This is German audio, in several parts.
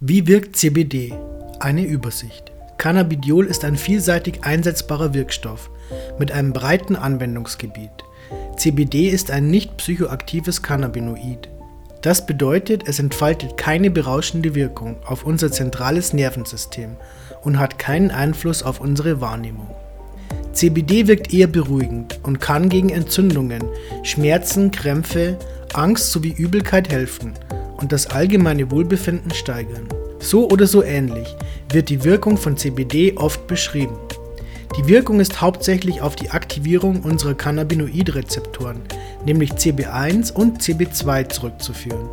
Wie wirkt CBD? Eine Übersicht. Cannabidiol ist ein vielseitig einsetzbarer Wirkstoff mit einem breiten Anwendungsgebiet. CBD ist ein nicht psychoaktives Cannabinoid. Das bedeutet, es entfaltet keine berauschende Wirkung auf unser zentrales Nervensystem und hat keinen Einfluss auf unsere Wahrnehmung. CBD wirkt eher beruhigend und kann gegen Entzündungen, Schmerzen, Krämpfe, Angst sowie Übelkeit helfen und das allgemeine Wohlbefinden steigern. So oder so ähnlich wird die Wirkung von CBD oft beschrieben. Die Wirkung ist hauptsächlich auf die Aktivierung unserer Cannabinoidrezeptoren, nämlich CB1 und CB2 zurückzuführen.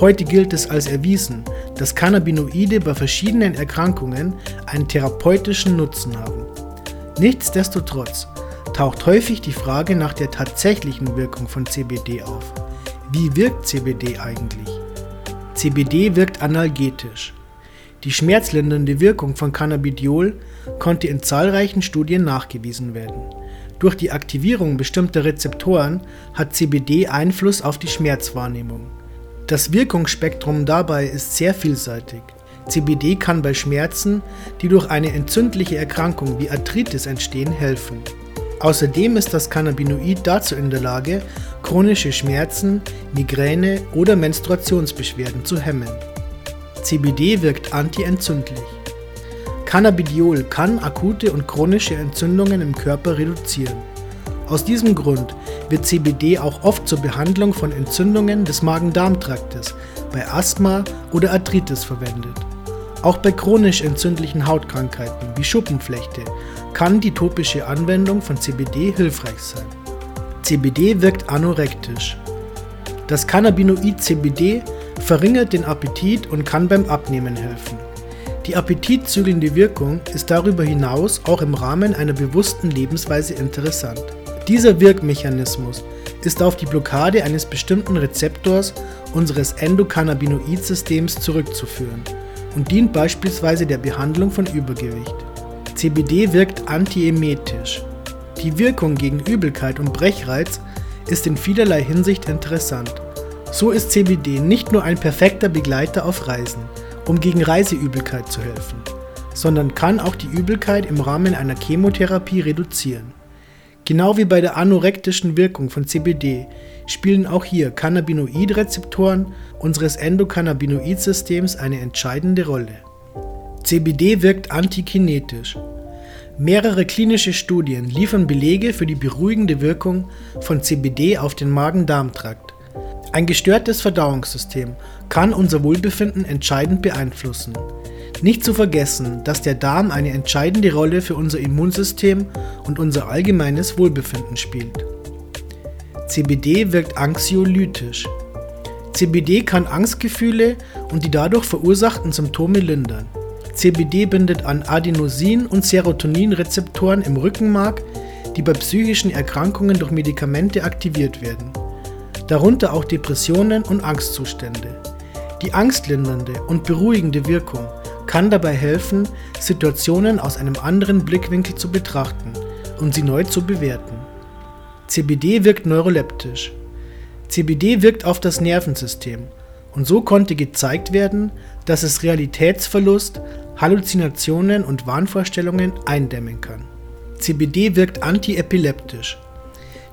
Heute gilt es als erwiesen, dass Cannabinoide bei verschiedenen Erkrankungen einen therapeutischen Nutzen haben. Nichtsdestotrotz taucht häufig die Frage nach der tatsächlichen Wirkung von CBD auf. Wie wirkt CBD eigentlich? CBD wirkt analgetisch. Die schmerzlindernde Wirkung von Cannabidiol konnte in zahlreichen Studien nachgewiesen werden. Durch die Aktivierung bestimmter Rezeptoren hat CBD Einfluss auf die Schmerzwahrnehmung. Das Wirkungsspektrum dabei ist sehr vielseitig. CBD kann bei Schmerzen, die durch eine entzündliche Erkrankung wie Arthritis entstehen, helfen. Außerdem ist das Cannabinoid dazu in der Lage, chronische Schmerzen, Migräne oder Menstruationsbeschwerden zu hemmen. CBD wirkt antientzündlich. Cannabidiol kann akute und chronische Entzündungen im Körper reduzieren. Aus diesem Grund wird CBD auch oft zur Behandlung von Entzündungen des Magen-Darm-Traktes, bei Asthma oder Arthritis verwendet. Auch bei chronisch entzündlichen Hautkrankheiten wie Schuppenflechte kann die topische Anwendung von CBD hilfreich sein. CBD wirkt anorektisch. Das Cannabinoid CBD verringert den Appetit und kann beim Abnehmen helfen. Die appetitzügelnde Wirkung ist darüber hinaus auch im Rahmen einer bewussten Lebensweise interessant. Dieser Wirkmechanismus ist auf die Blockade eines bestimmten Rezeptors unseres Endokannabinoid-Systems zurückzuführen und dient beispielsweise der Behandlung von Übergewicht. CBD wirkt antiemetisch. Die Wirkung gegen Übelkeit und Brechreiz ist in vielerlei Hinsicht interessant. So ist CBD nicht nur ein perfekter Begleiter auf Reisen, um gegen Reiseübelkeit zu helfen, sondern kann auch die Übelkeit im Rahmen einer Chemotherapie reduzieren. Genau wie bei der anorektischen Wirkung von CBD spielen auch hier Cannabinoidrezeptoren unseres Endokannabinoidsystems eine entscheidende Rolle. CBD wirkt antikinetisch. Mehrere klinische Studien liefern Belege für die beruhigende Wirkung von CBD auf den Magen-Darm-Trakt. Ein gestörtes Verdauungssystem kann unser Wohlbefinden entscheidend beeinflussen. Nicht zu vergessen, dass der Darm eine entscheidende Rolle für unser Immunsystem und unser allgemeines Wohlbefinden spielt. CBD wirkt anxiolytisch. CBD kann Angstgefühle und die dadurch verursachten Symptome lindern. CBD bindet an Adenosin- und Serotoninrezeptoren im Rückenmark, die bei psychischen Erkrankungen durch Medikamente aktiviert werden, darunter auch Depressionen und Angstzustände. Die angstlindernde und beruhigende Wirkung kann dabei helfen, Situationen aus einem anderen Blickwinkel zu betrachten und sie neu zu bewerten. CBD wirkt neuroleptisch. CBD wirkt auf das Nervensystem und so konnte gezeigt werden, dass es Realitätsverlust, Halluzinationen und Wahnvorstellungen eindämmen kann. CBD wirkt antiepileptisch.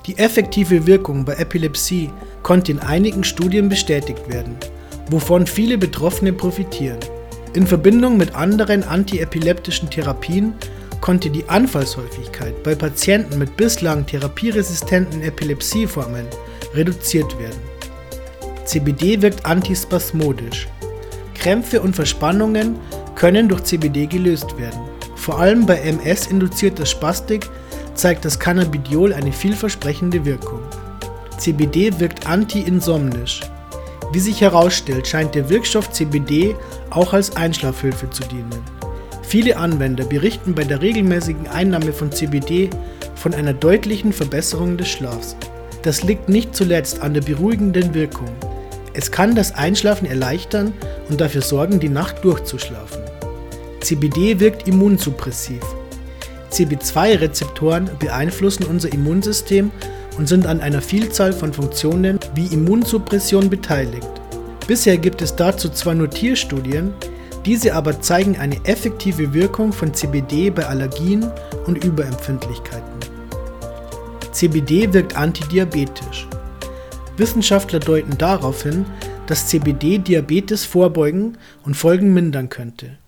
Die effektive Wirkung bei Epilepsie konnte in einigen Studien bestätigt werden, wovon viele Betroffene profitieren. In Verbindung mit anderen antiepileptischen Therapien konnte die Anfallshäufigkeit bei Patienten mit bislang therapieresistenten Epilepsieformen reduziert werden. CBD wirkt antispasmodisch. Krämpfe und Verspannungen können durch CBD gelöst werden. Vor allem bei MS-induzierter Spastik zeigt das Cannabidiol eine vielversprechende Wirkung. CBD wirkt anti-insomnisch. Wie sich herausstellt, scheint der Wirkstoff CBD auch als Einschlafhilfe zu dienen. Viele Anwender berichten bei der regelmäßigen Einnahme von CBD von einer deutlichen Verbesserung des Schlafs. Das liegt nicht zuletzt an der beruhigenden Wirkung. Es kann das Einschlafen erleichtern und dafür sorgen, die Nacht durchzuschlafen. CBD wirkt immunsuppressiv. CB2-Rezeptoren beeinflussen unser Immunsystem und sind an einer Vielzahl von Funktionen wie Immunsuppression beteiligt. Bisher gibt es dazu zwar nur Tierstudien, Diese aber zeigen eine effektive Wirkung von CBD bei Allergien und Überempfindlichkeiten. CBD wirkt antidiabetisch. Wissenschaftler deuten darauf hin, dass CBD Diabetes vorbeugen und Folgen mindern könnte.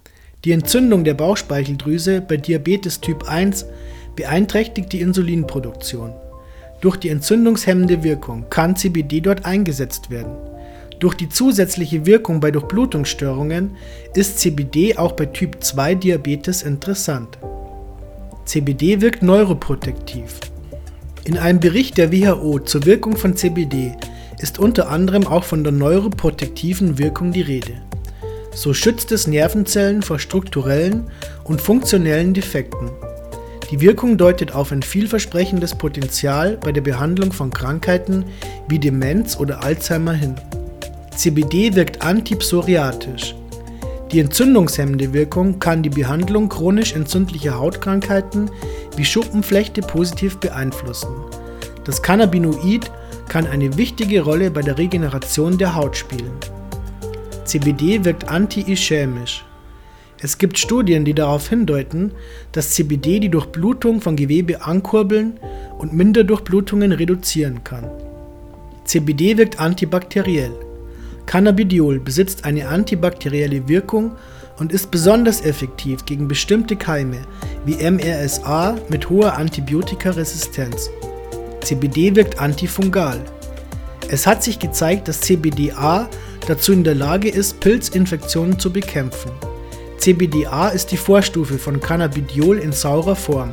Die Entzündung der Bauchspeicheldrüse bei Diabetes Typ 1 beeinträchtigt die Insulinproduktion. Durch die entzündungshemmende Wirkung kann CBD dort eingesetzt werden. Durch die zusätzliche Wirkung bei Durchblutungsstörungen ist CBD auch bei Typ 2 Diabetes interessant. CBD wirkt neuroprotektiv. In einem Bericht der WHO zur Wirkung von CBD ist unter anderem auch von der neuroprotektiven Wirkung die Rede. So schützt es Nervenzellen vor strukturellen und funktionellen Defekten. Die Wirkung deutet auf ein vielversprechendes Potenzial bei der Behandlung von Krankheiten wie Demenz oder Alzheimer hin. CBD wirkt antipsoriatisch. Die entzündungshemmende Wirkung kann die Behandlung chronisch entzündlicher Hautkrankheiten wie Schuppenflechte positiv beeinflussen. Das Cannabinoid kann eine wichtige Rolle bei der Regeneration der Haut spielen. CBD wirkt anti-ischämisch. Es gibt Studien, die darauf hindeuten, dass CBD die Durchblutung von Gewebe ankurbeln und Minderdurchblutungen reduzieren kann. CBD wirkt antibakteriell. Cannabidiol besitzt eine antibakterielle Wirkung und ist besonders effektiv gegen bestimmte Keime wie MRSA mit hoher Antibiotikaresistenz. CBD wirkt antifungal. Es hat sich gezeigt, dass CBDA dazu in der Lage ist, Pilzinfektionen zu bekämpfen. CBDA ist die Vorstufe von Cannabidiol in saurer Form.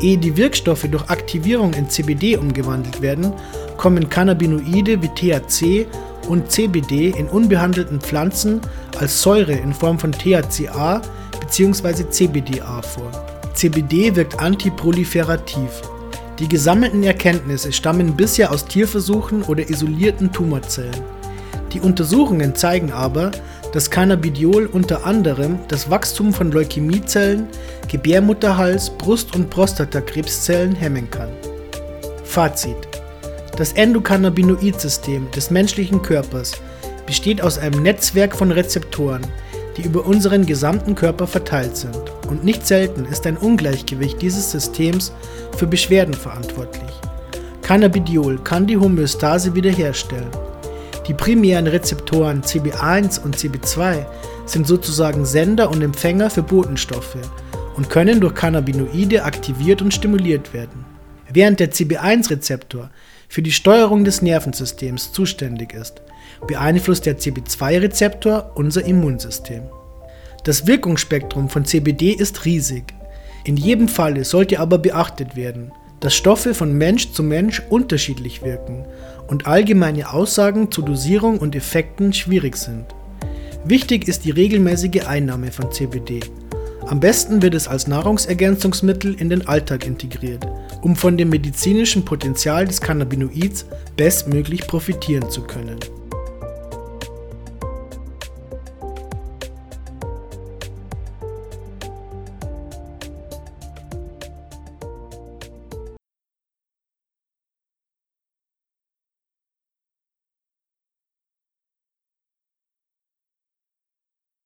Ehe die Wirkstoffe durch Aktivierung in CBD umgewandelt werden, kommen Cannabinoide wie THC und CBD in unbehandelten Pflanzen als Säure in Form von THCA bzw. CBDA vor. CBD wirkt antiproliferativ. Die gesammelten Erkenntnisse stammen bisher aus Tierversuchen oder isolierten Tumorzellen. Die Untersuchungen zeigen aber, dass Cannabidiol unter anderem das Wachstum von Leukämiezellen, Gebärmutterhals-, Brust- und Prostatakrebszellen hemmen kann. Fazit: Das Endokannabinoid-System des menschlichen Körpers besteht aus einem Netzwerk von Rezeptoren, die über unseren gesamten Körper verteilt sind, und nicht selten ist ein Ungleichgewicht dieses Systems für Beschwerden verantwortlich. Cannabidiol kann die Homöostase wiederherstellen. Die primären Rezeptoren CB1 und CB2 sind sozusagen Sender und Empfänger für Botenstoffe und können durch Cannabinoide aktiviert und stimuliert werden. Während der CB1-Rezeptor für die Steuerung des Nervensystems zuständig ist, beeinflusst der CB2-Rezeptor unser Immunsystem. Das Wirkungsspektrum von CBD ist riesig. In jedem Falle sollte aber beachtet werden, dass Stoffe von Mensch zu Mensch unterschiedlich wirken und allgemeine Aussagen zu Dosierung und Effekten schwierig sind. Wichtig ist die regelmäßige Einnahme von CBD. Am besten wird es als Nahrungsergänzungsmittel in den Alltag integriert, um von dem medizinischen Potenzial des Cannabinoids bestmöglich profitieren zu können.